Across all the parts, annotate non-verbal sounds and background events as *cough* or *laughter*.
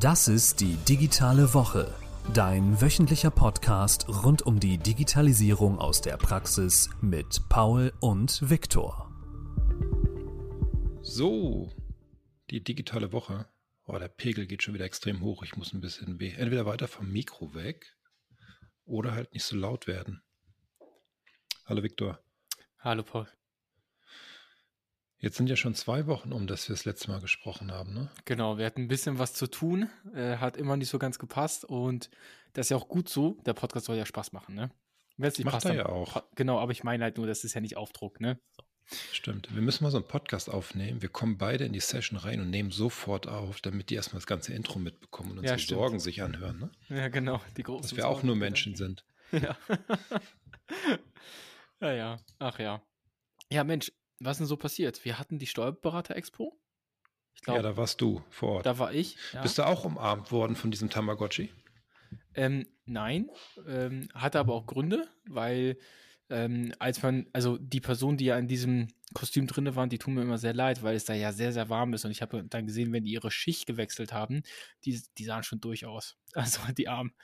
Das ist die digitale Woche, dein wöchentlicher Podcast rund um die Digitalisierung aus der Praxis mit Paul und Viktor. So, die digitale Woche. Oh, der Pegel geht schon wieder extrem hoch. Ich muss ein bisschen weh. Entweder weiter vom Mikro weg oder halt nicht so laut werden. Hallo Viktor. Hallo Paul. Jetzt sind ja schon zwei Wochen um, dass wir das letzte Mal gesprochen haben, ne? Genau, wir hatten ein bisschen was zu tun, äh, hat immer nicht so ganz gepasst und das ist ja auch gut so. Der Podcast soll ja Spaß machen, ne? Wenn's nicht Macht passt, er ja auch. Genau, aber ich meine halt nur, das ist ja nicht Aufdruck, ne? So. Stimmt. Wir müssen mal so einen Podcast aufnehmen. Wir kommen beide in die Session rein und nehmen sofort auf, damit die erstmal das ganze Intro mitbekommen und unsere ja, Sorgen sich anhören, ne? Ja, genau. Die großen Dass wir Sorgen auch nur Menschen wieder. sind. Ja. *laughs* ja, ja. Ach ja. Ja, Mensch, was ist denn so passiert? Wir hatten die Steuerberater-Expo. Ich glaub, ja, da warst du vor Ort. Da war ich. Ja. Bist du auch umarmt worden von diesem Tamagotchi? Ähm, nein, ähm, hatte aber auch Gründe, weil ähm, als man, also die Personen, die ja in diesem Kostüm drinne waren, die tun mir immer sehr leid, weil es da ja sehr, sehr warm ist. Und ich habe dann gesehen, wenn die ihre Schicht gewechselt haben, die, die sahen schon durchaus. *laughs* Also die Armen.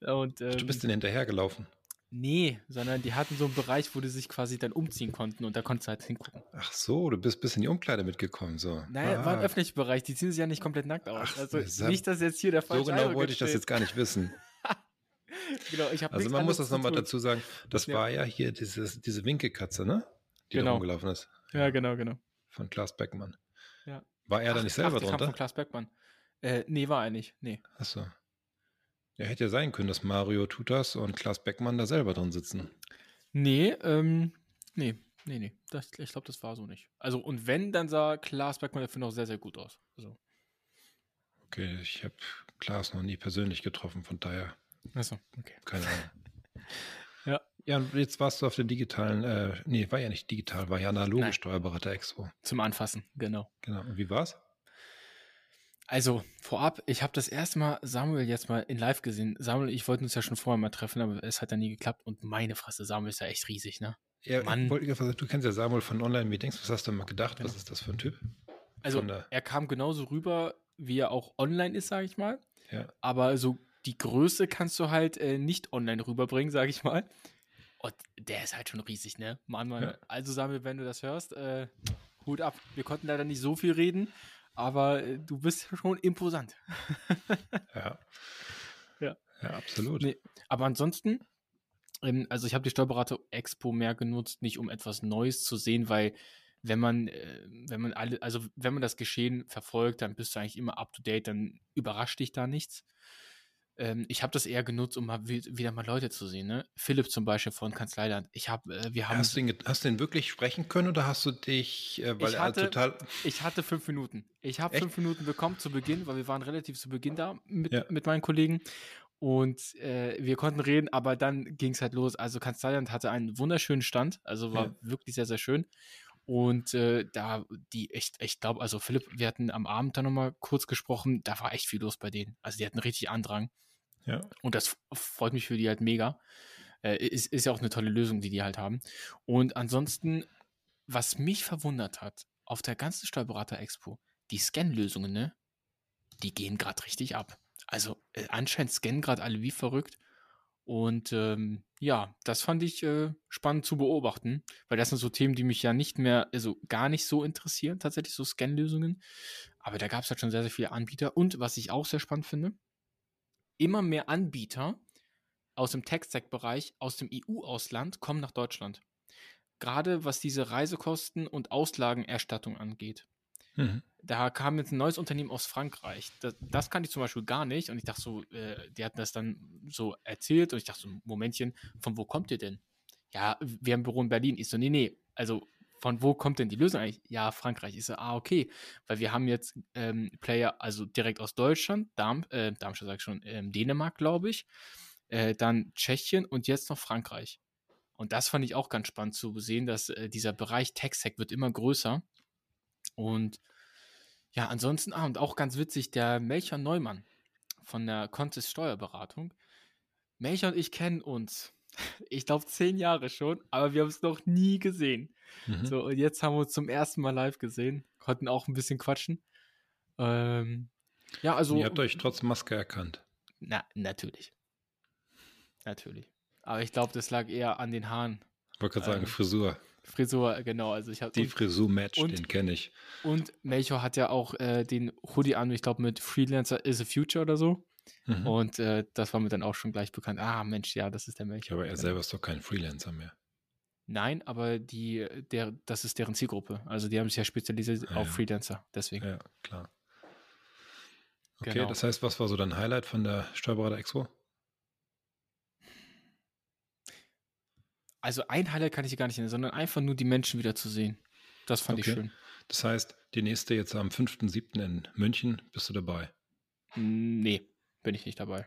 Und, ähm, du bist denn hinterhergelaufen? Nee, sondern die hatten so einen Bereich, wo die sich quasi dann umziehen konnten und da konntest du halt hingucken. Ach so, du bist bis in die Umkleide mitgekommen, so. Naja, ah. war ein ah. öffentlicher Bereich, die ziehen sich ja nicht komplett nackt aus. Ach, also nicht, dass jetzt hier der falsche So genau wollte ich das jetzt gar nicht wissen. *laughs* genau, ich habe Also man muss das nochmal dazu sagen, das ja. war ja hier dieses, diese Winkelkatze, ne? Die genau. da rumgelaufen ist. Ja, genau, genau. Von Klaas Beckmann. Ja. War er ach, da nicht selber ach, drunter? von Klaas Beckmann. Äh, nee, war er nicht, nee. Ach so. Ja, hätte ja sein können, dass Mario Tutas und Klaas Beckmann da selber drin sitzen. Nee, ähm, nee, nee, nee. Das, ich glaube, das war so nicht. Also, und wenn, dann sah Klaas Beckmann dafür noch sehr, sehr gut aus. Also. Okay, ich habe Klaas noch nie persönlich getroffen, von daher. Achso, okay. Keine Ahnung. *laughs* ja. Ja, und jetzt warst du auf der digitalen, äh, nee, war ja nicht digital, war ja analoge Steuerberater-Expo. Zum Anfassen, genau. Genau. Und wie war's? Also vorab, ich habe das erste Mal Samuel jetzt mal in live gesehen. Samuel ich wollten uns ja schon vorher mal treffen, aber es hat ja nie geklappt. Und meine Fresse, Samuel ist ja echt riesig, ne? Ja, Mann. du kennst ja Samuel von Online-Meetings. Was hast du mal gedacht? Genau. Was ist das für ein Typ? Also er kam genauso rüber, wie er auch online ist, sage ich mal. Ja. Aber so die Größe kannst du halt äh, nicht online rüberbringen, sage ich mal. Und der ist halt schon riesig, ne? Mann, Mann. Ja. Also Samuel, wenn du das hörst, äh, Hut ab. Wir konnten leider nicht so viel reden, aber äh, du bist schon imposant. *laughs* ja. ja. Ja, absolut. Nee, aber ansonsten, ähm, also ich habe die Steuerberater Expo mehr genutzt, nicht um etwas Neues zu sehen, weil wenn man, äh, wenn man alle, also wenn man das Geschehen verfolgt, dann bist du eigentlich immer up to date, dann überrascht dich da nichts. Ähm, ich habe das eher genutzt, um mal wieder mal Leute zu sehen. Ne? Philipp zum Beispiel von Kanzleiland. Ich habe, äh, wir haben. Hast du, ihn, hast du ihn wirklich sprechen können oder hast du dich, äh, weil ich hatte, er total. Ich hatte fünf Minuten. Ich habe fünf Minuten bekommen zu Beginn, weil wir waren relativ zu Beginn da mit, ja. mit meinen Kollegen. Und äh, wir konnten reden, aber dann ging es halt los. Also Kanzleiland hatte einen wunderschönen Stand, also war ja. wirklich sehr, sehr schön. Und äh, da, die echt, ich glaube, also Philipp, wir hatten am Abend dann nochmal kurz gesprochen, da war echt viel los bei denen. Also die hatten richtig Andrang. Ja. Und das freut mich für die halt mega. Äh, ist, ist ja auch eine tolle Lösung, die die halt haben. Und ansonsten, was mich verwundert hat, auf der ganzen Steuerberater-Expo, die Scan-Lösungen, ne, die gehen gerade richtig ab. Also äh, anscheinend scannen gerade alle wie verrückt. Und ähm, ja, das fand ich äh, spannend zu beobachten, weil das sind so Themen, die mich ja nicht mehr, also gar nicht so interessieren, tatsächlich so Scan-Lösungen. Aber da gab es halt schon sehr, sehr viele Anbieter. Und was ich auch sehr spannend finde, immer mehr Anbieter aus dem Tech-Stack-Bereich aus dem EU-Ausland kommen nach Deutschland. Gerade was diese Reisekosten und Auslagenerstattung angeht. Mhm. Da kam jetzt ein neues Unternehmen aus Frankreich. Das, das kannte ich zum Beispiel gar nicht. Und ich dachte so, äh, die hatten das dann so erzählt. Und ich dachte so, Momentchen, von wo kommt ihr denn? Ja, wir haben ein Büro in Berlin. Ich so, nee, nee. Also, von wo kommt denn die Lösung eigentlich? Ja, Frankreich. Ich so, ah, okay. Weil wir haben jetzt ähm, Player, also direkt aus Deutschland, Darm, äh, Darmstadt sag ich schon, ähm, Dänemark, glaube ich. Äh, dann Tschechien und jetzt noch Frankreich. Und das fand ich auch ganz spannend zu sehen, dass äh, dieser Bereich TechSec wird immer größer. Und ja, ansonsten, ah, und auch ganz witzig, der Melcher Neumann von der Contest Steuerberatung. Melcher und ich kennen uns. *laughs* Ich glaube zehn Jahre schon, aber wir haben es noch nie gesehen. Mhm. So, und jetzt haben wir uns zum ersten Mal live gesehen, konnten auch ein bisschen quatschen. Ähm, Ja, also. Und ihr habt euch trotz Maske erkannt. Na, natürlich. Natürlich. Aber ich glaube, das lag eher an den Haaren. Ich wollte gerade sagen, ähm, Frisur. Frisur, genau. Also ich habe die Frisur-Match, den kenne ich. Und Melchior hat ja auch äh, den Hoodie an, ich glaube mit Freelancer is a Future oder so. Mhm. Und äh, das war mir dann auch schon gleich bekannt. Ah, Mensch, ja, das ist der Melchior. Aber er selber ist doch kein Freelancer mehr. Nein, aber die, der, das ist deren Zielgruppe. Also die haben sich ja spezialisiert ja, auf ja. Freelancer, deswegen. Ja, klar. Okay, genau. das heißt, was war so dein Highlight von der Steuerberater Expo? Also ein Highlight kann ich gar nicht nennen, sondern einfach nur die Menschen wieder zu sehen. Das fand okay. ich schön. Das heißt, die nächste jetzt am 5.7. in München, bist du dabei? Nee, bin ich nicht dabei.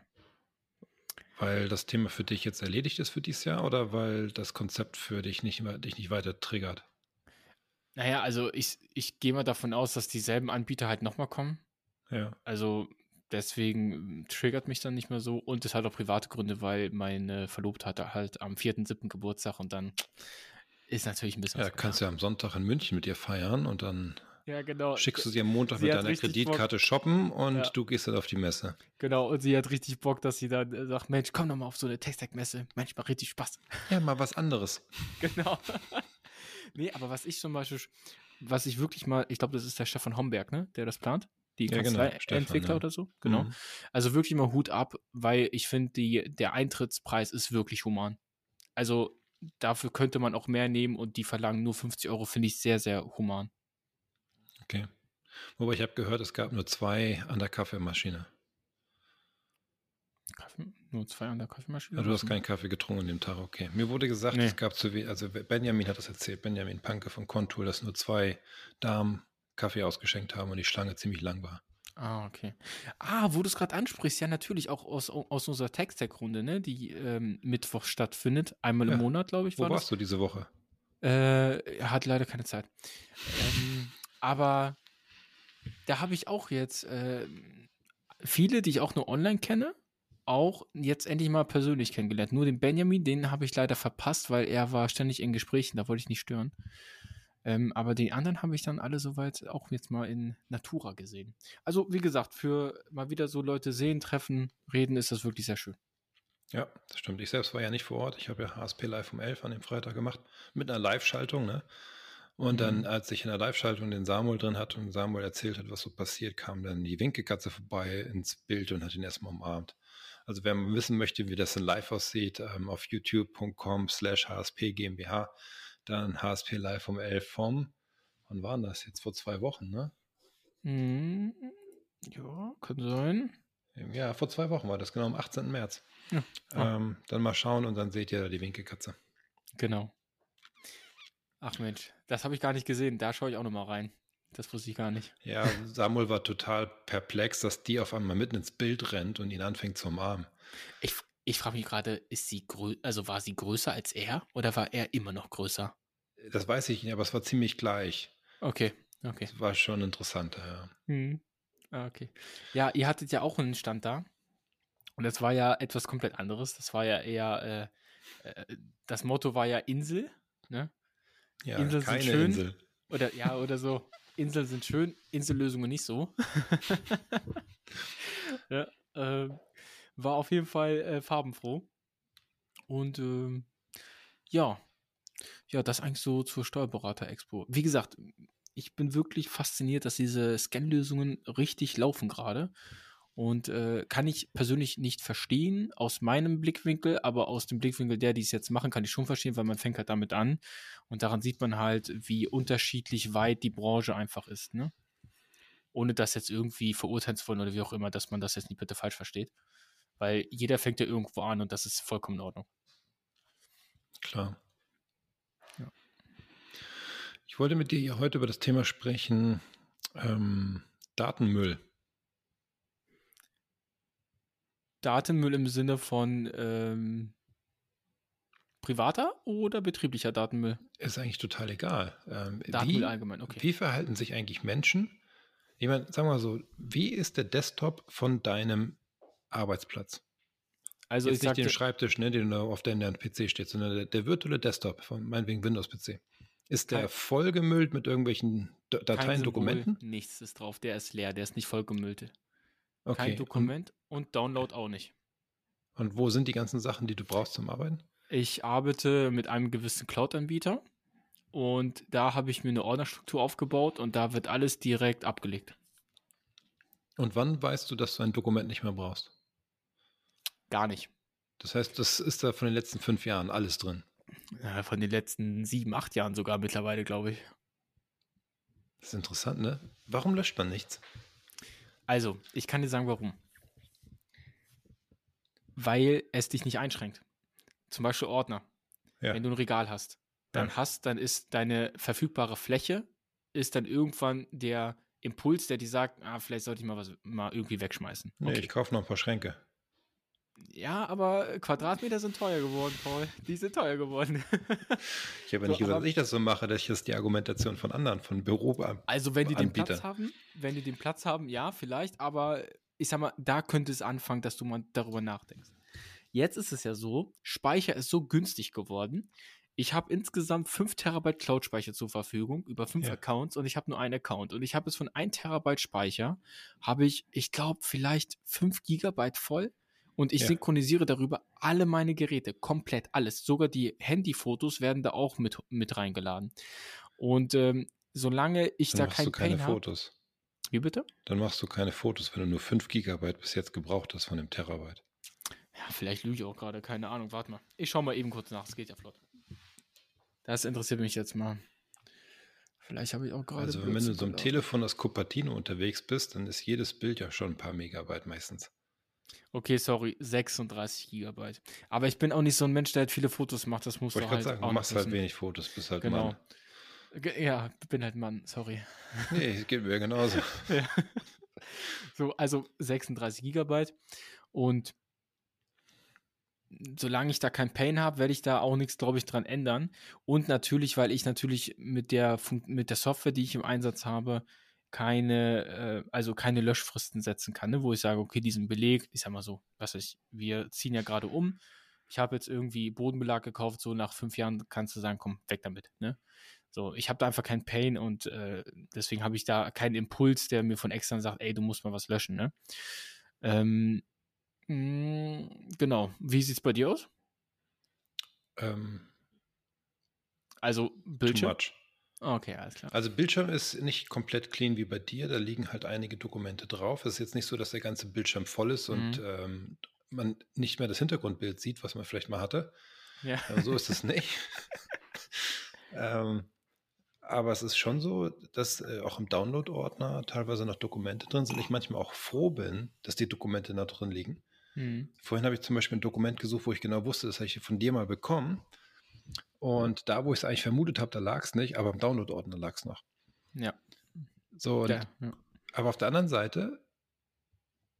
Weil das Thema für dich jetzt erledigt ist für dieses Jahr oder weil das Konzept für dich nicht, dich nicht weiter triggert? Naja, also ich, ich gehe mal davon aus, dass dieselben Anbieter halt nochmal kommen. Ja. Also deswegen ähm, triggert mich dann nicht mehr so. Und es hat auch private Gründe, weil meine Verlobte hatte halt am 4.7. Geburtstag und dann ist natürlich ein bisschen. Ja, kannst du ja am Sonntag in München mit ihr feiern und dann ja, genau. schickst du sie am Montag sie mit deiner Kreditkarte Bock. shoppen und ja. du gehst dann auf die Messe. Genau, und sie hat richtig Bock, dass sie dann äh, sagt, Mensch, komm doch mal auf so eine Text-Messe. Manchmal richtig Spaß. Ja, mal was anderes. *laughs* genau. *laughs* nee, aber was ich zum Beispiel, was ich wirklich mal, ich glaube, das ist der Chef von Homberg, ne, der das plant die ja, genau. Entwickler ja. oder so. Genau. Mhm. Also wirklich mal Hut ab, weil ich finde, der Eintrittspreis ist wirklich human. Also dafür könnte man auch mehr nehmen und die verlangen nur 50 Euro, finde ich sehr, sehr human. Okay. Wobei ich habe gehört, es gab nur zwei an der Kaffeemaschine. Kaffee? Nur zwei an der Kaffeemaschine? Ja, du hast keinen Kaffee getrunken an dem Tag, okay. Mir wurde gesagt, nee. es gab zu wenig, also Benjamin hat das erzählt, Benjamin Panke von Contour, dass nur zwei Damen Kaffee ausgeschenkt haben und die Schlange ziemlich lang war. Ah, okay. Ah, wo du es gerade ansprichst, ja, natürlich auch aus, aus unserer Text-Tech-Runde, ne, die ähm, Mittwoch stattfindet. Einmal ja. im Monat, glaube ich. War wo warst das. du diese Woche? Äh, er hat leider keine Zeit. ähm, aber da habe ich auch jetzt äh, viele, die ich auch nur online kenne, auch jetzt endlich mal persönlich kennengelernt. Nur den Benjamin, den habe ich leider verpasst, weil er war ständig in Gesprächen, da wollte ich nicht stören. Ähm, aber die anderen habe ich dann alle soweit auch jetzt mal in Natura gesehen. Also, wie gesagt, für mal wieder so Leute sehen, treffen, reden, ist das wirklich sehr schön. Ja, das stimmt. Ich selbst war ja nicht vor Ort. Ich habe ja HSP Live um 11 an dem Freitag gemacht, mit einer Live-Schaltung, ne? Und dann, mhm. als ich in der Live-Schaltung den Samuel drin hatte und Samuel erzählt hat, was so passiert, kam dann die Winkekatze vorbei ins Bild und hat ihn erstmal umarmt. Also wer wissen möchte, wie das in live aussieht, ähm, auf youtube.com slash hsp GmbH dann HSP Live um 11 vom, wann waren das jetzt? Vor zwei Wochen, ne? Mm, ja, kann sein. Ja, vor zwei Wochen war das, genau am 18. März. Ja. Ah. Ähm, dann mal schauen und dann seht ihr die Winkelkatze. Genau. Ach Mensch, das habe ich gar nicht gesehen. Da schaue ich auch nochmal rein. Das wusste ich gar nicht. Ja, Samuel war total perplex, dass die auf einmal mitten ins Bild rennt und ihn anfängt zu umarmen. Ich, ich frage mich gerade, ist sie also war sie größer als er oder war er immer noch größer? Das weiß ich nicht, aber es war ziemlich gleich. Okay, okay. Das war schon interessant, ja. Hm. Ah, okay. Ja, ihr hattet ja auch einen Stand da. Und das war ja etwas komplett anderes. Das war ja eher, äh, äh, das Motto war ja Insel, ne? Ja, Inseln keine sind schön. Insel. Oder ja, oder so. Inseln sind schön, Insellösungen nicht so. *laughs* ja, äh, war auf jeden Fall äh, farbenfroh. Und ähm, ja, ja, das eigentlich so zur Steuerberater-Expo. Wie gesagt, ich bin wirklich fasziniert, dass diese Scan-Lösungen richtig laufen gerade. Und äh, kann ich persönlich nicht verstehen aus meinem Blickwinkel, aber aus dem Blickwinkel der, die es jetzt machen, kann ich schon verstehen, weil man fängt halt damit an. Und daran sieht man halt, wie unterschiedlich weit die Branche einfach ist, ne? Ohne das jetzt irgendwie verurteilen zu wollen oder wie auch immer, dass man das jetzt nicht bitte falsch versteht. Weil jeder fängt ja irgendwo an und das ist vollkommen in Ordnung. Klar. Ja. Ich wollte mit dir hier heute über das Thema sprechen, ähm, Datenmüll. Datenmüll im Sinne von ähm, privater oder betrieblicher Datenmüll? Ist eigentlich total egal. Ähm, Datenmüll wie, allgemein, okay. Wie verhalten sich eigentlich Menschen? Ich meine, sagen wir mal so, wie ist der Desktop von deinem Arbeitsplatz. Also Jetzt ich nicht den Schreibtisch, ne, den auf der PC steht, sondern der, der virtuelle Desktop von meinetwegen Windows-PC. Ist der kein, vollgemüllt mit irgendwelchen Dateien, Dokumenten? Nichts ist drauf, der ist leer, der ist nicht vollgemüllt. Okay. Kein Dokument und, und Download auch nicht. Und wo sind die ganzen Sachen, die du brauchst zum Arbeiten? Ich arbeite mit einem gewissen Cloud-Anbieter und da habe ich mir eine Ordnerstruktur aufgebaut und da wird alles direkt abgelegt. Und wann weißt du, dass du ein Dokument nicht mehr brauchst? Gar nicht. Das heißt, das ist da von den letzten fünf Jahren alles drin. Ja, von den letzten sieben, acht Jahren sogar mittlerweile, glaube ich. Das ist interessant, ne? Warum löscht man nichts? Also, ich kann dir sagen, warum. Weil es dich nicht einschränkt. Zum Beispiel Ordner. Ja. Wenn du ein Regal hast, dann ja. hast, dann ist deine verfügbare Fläche, ist dann irgendwann der Impuls, der dir sagt, ah, vielleicht sollte ich mal was mal irgendwie wegschmeißen. Nee, okay. ich kaufe noch ein paar Schränke. Ja, aber Quadratmeter sind teuer geworden, Paul. Die sind teuer geworden. ich habe ja nicht so, gesagt, dass ich das so mache, dass ich das die Argumentation von anderen, von Büro Also wenn die den Platz haben, wenn die den Platz haben, ja, vielleicht, aber ich sag mal, da könnte es anfangen, dass du mal darüber nachdenkst. Jetzt ist es ja so, Speicher ist so günstig geworden. Ich habe insgesamt 5 Terabyte Cloud-Speicher zur Verfügung über 5 ja. Accounts und ich habe nur einen Account. Und ich habe es von 1 Terabyte Speicher, habe ich, ich glaube, vielleicht 5 Gigabyte voll und ich ja. synchronisiere darüber alle meine Geräte, komplett alles. Sogar die Handyfotos werden da auch mit, mit reingeladen. Und ähm, solange ich Dann da kein du keine Pain Fotos. Hab, wie bitte? Dann machst du keine Fotos, wenn du nur 5 Gigabyte bis jetzt gebraucht hast von dem Terabyte. Ja, vielleicht lüge ich auch gerade, keine Ahnung. Warte mal. Ich schaue mal eben kurz nach, es geht ja flott. Das interessiert mich jetzt mal. Vielleicht habe ich auch gerade. Also, wenn du so einem Telefon aus Cupertino unterwegs bist, dann ist jedes Bild ja schon ein paar Megabyte meistens. Okay, sorry, 36 Gigabyte. Aber ich bin auch nicht so ein Mensch, der halt viele Fotos macht. Das muss Wollte du halt sagen, du machst halt wenig Fotos, bist halt genau. Mann. Ja, bin halt Mann, sorry. *laughs* Nee, geht mir genauso. *laughs* ja. So, also 36 Gigabyte. Und solange ich da kein Pain habe, werde ich da auch nichts, glaube ich, dran ändern. Und natürlich, weil ich natürlich mit der, mit der Software, die ich im Einsatz habe, keine, äh, also keine Löschfristen setzen kann, ne? wo ich sage, okay, diesen Beleg, ich sag mal so, was weiß ich, wir ziehen ja gerade um. Ich habe jetzt irgendwie Bodenbelag gekauft, so nach fünf Jahren kannst du sagen, komm, weg damit. Ne? So, ich habe da einfach keinen Pain und äh, deswegen habe ich da keinen Impuls, der mir von extern sagt, ey, du musst mal was löschen. Ne? Ähm, mh, mm, genau. Wie sieht's bei dir aus? Ähm, also Bildschirm. Too much. Okay, alles klar. Also Bildschirm ist nicht komplett clean wie bei dir. Da liegen halt einige Dokumente drauf. Es ist jetzt nicht so, dass der ganze Bildschirm voll ist mhm. und ähm, man nicht mehr das Hintergrundbild sieht, was man vielleicht mal hatte. Ja. Aber so ist es *laughs* nicht. ähm, aber es ist schon so, dass äh, auch im Download-Ordner teilweise noch Dokumente drin sind. Ich manchmal auch froh bin, dass die Dokumente da drin liegen. Mhm. Vorhin habe ich zum Beispiel ein Dokument gesucht, wo ich genau wusste, das habe ich von dir mal bekommen. Und da, wo ich es eigentlich vermutet habe, da lag es nicht, aber im Download-Ordner lag es noch. Ja. So, und, ja, ja. aber auf der anderen Seite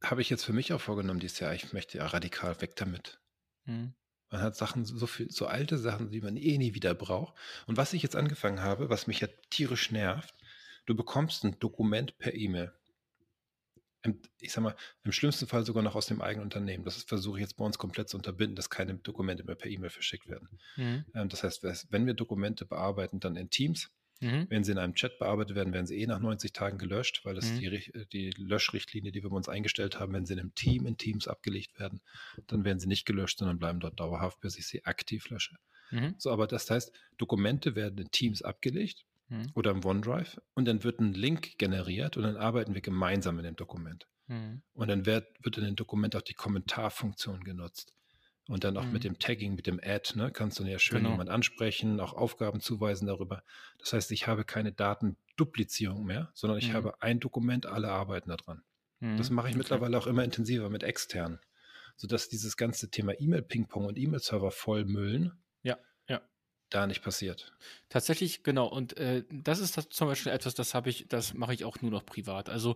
habe ich jetzt für mich auch vorgenommen dieses Jahr, ich möchte ja radikal weg damit. Mhm. Man hat Sachen, so viel, so alte Sachen, die man eh nie wieder braucht. Und was ich jetzt angefangen habe, was mich ja tierisch nervt, du bekommst ein Dokument per E-Mail ich sag mal, im schlimmsten Fall sogar noch aus dem eigenen Unternehmen. Das versuche ich jetzt bei uns komplett zu unterbinden, dass keine Dokumente mehr per E-Mail verschickt werden. Mhm. Ähm, das heißt, wenn wir Dokumente bearbeiten, dann in Teams. Mhm. Wenn sie in einem Chat bearbeitet werden, werden sie eh nach 90 Tagen gelöscht, weil das mhm. die, die Löschrichtlinie, die wir bei uns eingestellt haben, wenn sie in einem Team, in Teams abgelegt werden, dann werden sie nicht gelöscht, sondern bleiben dort dauerhaft, bis ich sie aktiv lösche. Mhm. So, aber das heißt, Dokumente werden in Teams abgelegt mhm. oder im OneDrive und dann wird ein Link generiert und dann arbeiten wir gemeinsam in dem Dokument. Mhm. Und dann wird, wird in dem Dokument auch die Kommentarfunktion genutzt. Und dann auch mhm. mit dem Tagging, mit dem Add, ne, kannst du ja schön genau. jemand ansprechen, auch Aufgaben zuweisen darüber. Das heißt, ich habe keine Datenduplizierung mehr, sondern ich mhm. habe ein Dokument, alle arbeiten daran. Das mhm. mache ich okay. mittlerweile auch immer intensiver mit externen, sodass dieses ganze Thema E-Mail-Ping-Pong und E-Mail-Server vollmüllen da nicht passiert. Tatsächlich, genau. Und äh, das ist das zum Beispiel etwas, das habe ich, das mache ich auch nur noch privat. Also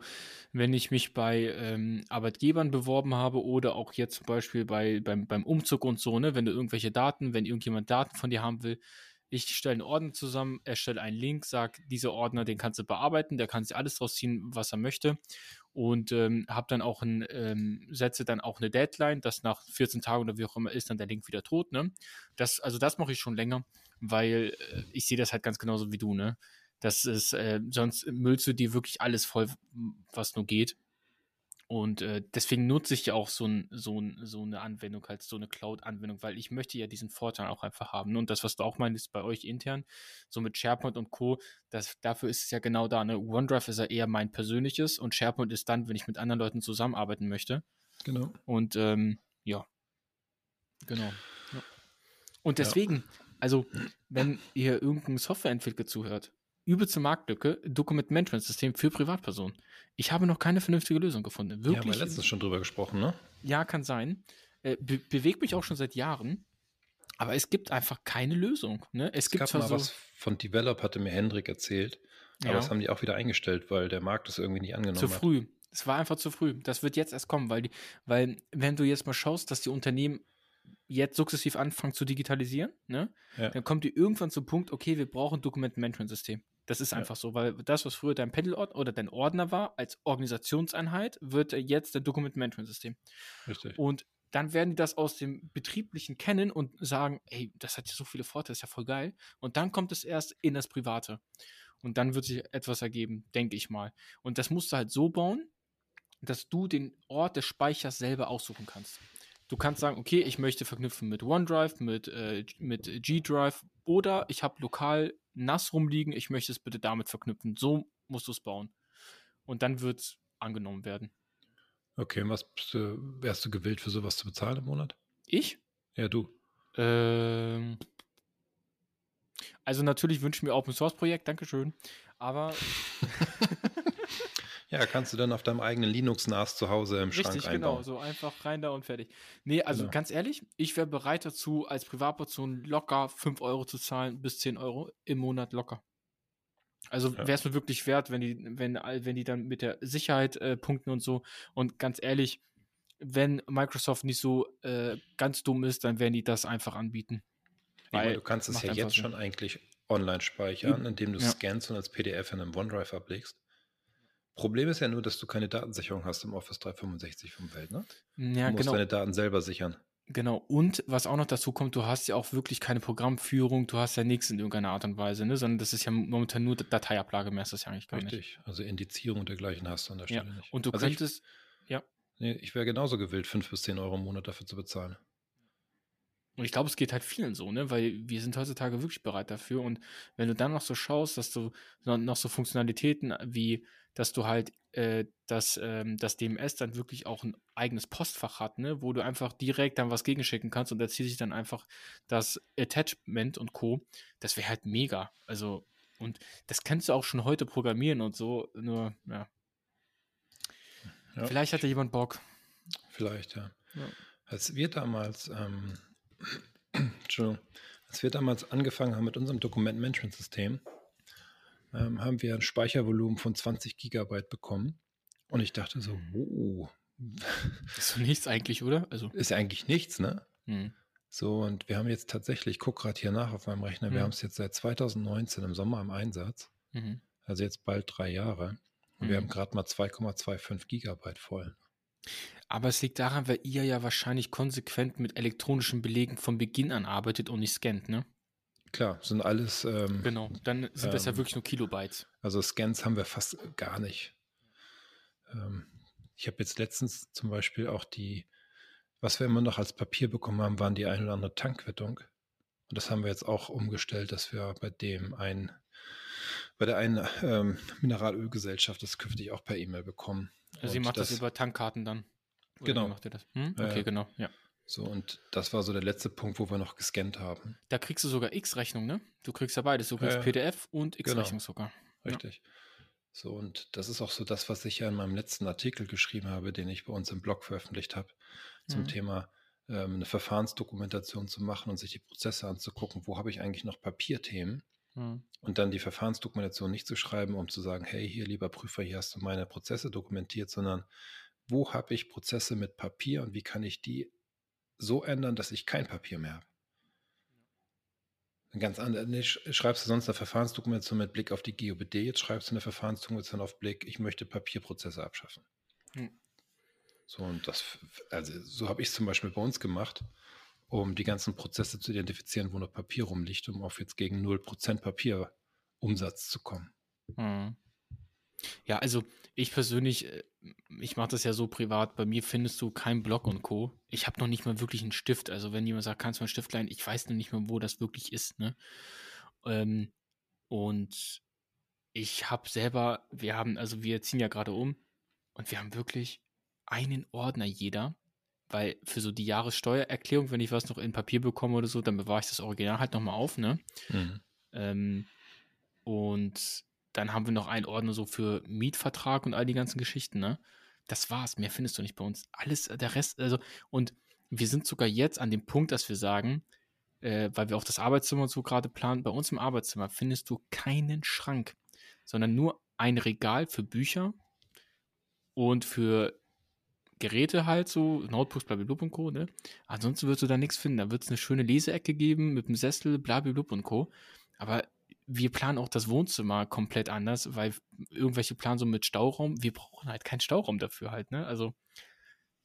wenn ich mich bei ähm, Arbeitgebern beworben habe oder auch jetzt zum Beispiel bei, beim, beim Umzug und so, ne, wenn du irgendwelche Daten, wenn irgendjemand Daten von dir haben will, ich stelle einen Ordner zusammen, erstelle einen Link, sage, dieser Ordner, den kannst du bearbeiten, der kann sich alles draus ziehen, was er möchte und ähm, habe dann auch ein, ähm, setze dann auch eine Deadline, dass nach 14 Tagen oder wie auch immer ist dann der Link wieder tot, ne? Das, also das mache ich schon länger, weil äh, ich sehe das halt ganz genauso wie du, ne? Das ist, äh, sonst müllst du dir wirklich alles voll, was nur geht. Und äh, deswegen nutze ich ja auch so, ein, so, ein, so eine Anwendung, halt so eine Cloud-Anwendung, weil ich möchte ja diesen Vorteil auch einfach haben. Und das, was du auch meinst bei euch intern, so mit SharePoint und Co., das, dafür ist es ja genau da. Ne? OneDrive ist ja eher mein persönliches und SharePoint ist dann, wenn ich mit anderen Leuten zusammenarbeiten möchte. Genau. Und ähm, ja, genau. Ja. Und deswegen, ja. also, wenn ihr irgendein Softwareentwickler zuhört, übelste Marktlücke, Dokument-Management-System für Privatpersonen. Ich habe noch keine vernünftige Lösung gefunden. Wirklich. Ja, haben wir letztens schon drüber gesprochen, ne? Ja, kann sein. Äh, be bewegt mich auch schon seit Jahren. Aber es gibt einfach keine Lösung. Ne? Es, es gibt gab mal so was von Develop, hatte mir Hendrik erzählt. Aber ja. das haben die auch wieder eingestellt, weil der Markt das irgendwie nicht angenommen hat. Zu früh. Es war einfach zu früh. Das wird jetzt erst kommen, weil, die, weil wenn du jetzt mal schaust, dass die Unternehmen jetzt sukzessiv anfangen zu digitalisieren, ne? Ja. dann kommt die irgendwann zum Punkt, okay, wir brauchen ein Dokumentenmanagement-System. Das ist einfach so, weil das, was früher dein Pendelort oder dein Ordner war, als Organisationseinheit, wird jetzt der Dokument-Management-System. Richtig. Und dann werden die das aus dem Betrieblichen kennen und sagen, ey, das hat ja so viele Vorteile, ist ja voll geil. Und dann kommt es erst in das Private. Und dann wird sich etwas ergeben, denke ich mal. Und das musst du halt so bauen, dass du den Ort des Speichers selber aussuchen kannst. Du kannst sagen, okay, ich möchte verknüpfen mit OneDrive, mit, äh, mit G-Drive oder ich habe lokal nass rumliegen, ich möchte es bitte damit verknüpfen. So musst du es bauen. Und dann wird es angenommen werden. Okay, was du, wärst du gewillt für sowas zu bezahlen im Monat? Ich? Ja, du. Ähm, also natürlich wünsche ich mir Open Source Projekt, Dankeschön. Aber *laughs* Ja, kannst du dann auf deinem eigenen Linux-NAS zu Hause im Richtig, Schrank einbauen. genau, so einfach rein da und fertig. Nee, also genau. ganz ehrlich, ich wäre bereit dazu, als Privatperson locker 5 Euro zu zahlen, bis 10 Euro im Monat locker. Also wäre es mir wirklich wert, wenn die, wenn, wenn die dann mit der Sicherheit äh, punkten und so. Und ganz ehrlich, wenn Microsoft nicht so äh, ganz dumm ist, dann werden die das einfach anbieten. Meine, du kannst es ja jetzt Sinn. schon eigentlich online speichern, indem du ja. scannst und als PDF in einem OneDrive ablegst. Problem ist ja nur, dass du keine Datensicherung hast im Office 365 vom Welt, ne? Ja, du musst genau. deine Daten selber sichern. Genau, und was auch noch dazu kommt, du hast ja auch wirklich keine Programmführung, du hast ja nichts in irgendeiner Art und Weise, ne? sondern das ist ja momentan nur Dateiablage, mehr ist das ja eigentlich gar Richtig. nicht. Richtig, also Indizierung und dergleichen hast du an der Stelle ja. nicht. Und du also könntest, ich, ja. Nee, ich wäre genauso gewillt, 5 bis 10 Euro im Monat dafür zu bezahlen. Und ich glaube, es geht halt vielen so, ne? Weil wir sind heutzutage wirklich bereit dafür. Und wenn du dann noch so schaust, dass du noch so Funktionalitäten wie dass du halt äh, dass, ähm, das DMS dann wirklich auch ein eigenes Postfach hat, ne, wo du einfach direkt dann was gegenschicken kannst und da zieht sich dann einfach das Attachment und Co. Das wäre halt mega. Also, und das kannst du auch schon heute programmieren und so, nur, ja. ja. Vielleicht hatte jemand Bock. Vielleicht, ja. ja. Als wir damals, ähm, *clears throat* Entschuldigung, als wir damals angefangen haben mit unserem Dokumentmanagement-System, ähm, haben wir ein Speichervolumen von 20 Gigabyte bekommen. Und ich dachte so, mhm. wow. Ist so nichts eigentlich, oder? Also. Ist eigentlich nichts, ne? Mhm. So, und wir haben jetzt tatsächlich, ich gucke gerade hier nach auf meinem Rechner, mhm. wir haben es jetzt seit 2019 im Sommer im Einsatz. Mhm. Also jetzt bald drei Jahre. Und wir haben mhm. gerade mal 2,25 Gigabyte voll. Aber es liegt daran, weil ihr ja wahrscheinlich konsequent mit elektronischen Belegen von Beginn an arbeitet und nicht scannt, ne? Klar, sind alles. Ähm, genau, dann sind ähm, das ja ähm, wirklich nur Kilobytes. Also Scans haben wir fast gar nicht. Ähm, ich habe jetzt letztens zum Beispiel auch die, was wir immer noch als Papier bekommen haben, waren die ein oder andere Tankquittung. Und das haben wir jetzt auch umgestellt, dass wir bei dem ein, bei der einen ähm, Mineralölgesellschaft das künftig auch per E-Mail bekommen. Also sie macht das, das, über Tankkarten dann. Oder genau. Macht ihr das? Hm? Okay, äh, genau, ja. So, und das war so der letzte Punkt, wo wir noch gescannt haben. Da kriegst du sogar X-Rechnung, ne? Du kriegst ja beides. Du kriegst ja, PDF und X-Rechnung genau. sogar. Richtig. Ja. So, und das ist auch so das, was ich ja in meinem letzten Artikel geschrieben habe, den ich bei uns im Blog veröffentlicht habe, zum mhm. Thema ähm, eine Verfahrensdokumentation zu machen und sich die Prozesse anzugucken, wo habe ich eigentlich noch Papierthemen mhm. und dann die Verfahrensdokumentation nicht zu schreiben, um zu sagen, hey, hier lieber Prüfer, hier hast du meine Prozesse dokumentiert, sondern wo habe ich Prozesse mit Papier und wie kann ich die so ändern, dass ich kein Papier mehr habe. Ganz anders. Nee, schreibst du sonst eine Verfahrensdokumentation mit Blick auf die GOBD, jetzt schreibst du eine Verfahrensdokumentation auf Blick, ich möchte Papierprozesse abschaffen. Hm. So, und das, also so habe ich es zum Beispiel bei uns gemacht, um die ganzen Prozesse zu identifizieren, wo noch Papier rumliegt, um auf jetzt gegen 0% Papierumsatz zu kommen. Hm. Ja, also ich persönlich äh, ich mache das ja so privat, bei mir findest du kein Blog und Co. Ich habe noch nicht mal wirklich einen Stift. Also wenn jemand sagt, kannst du einen Stift leihen, ich weiß noch nicht mal, wo das wirklich ist. Ne? Ähm, und ich habe selber, wir haben, also wir ziehen ja gerade um und wir haben wirklich einen Ordner jeder, weil für so die Jahressteuererklärung, wenn ich was noch in Papier bekomme oder so, dann bewahre ich das Original halt nochmal auf, ne? Mhm. Ähm, und dann haben wir noch einen Ordner so für Mietvertrag und all die ganzen Geschichten, ne? Das war's. Mehr findest du nicht bei uns. Alles, äh, der Rest, also, und wir sind sogar jetzt an dem Punkt, dass wir sagen, äh, weil wir auch das Arbeitszimmer so gerade planen, bei uns im Arbeitszimmer findest du keinen Schrank, sondern nur ein Regal für Bücher und für Geräte halt so, Notebooks, blablabla und Co. Ne? Ansonsten wirst du da nichts finden. Da wird es eine schöne Leseecke geben mit einem Sessel, blablabla und Co. Aber wir planen auch das Wohnzimmer komplett anders, weil irgendwelche planen so mit Stauraum, wir brauchen halt keinen Stauraum dafür halt, ne? Also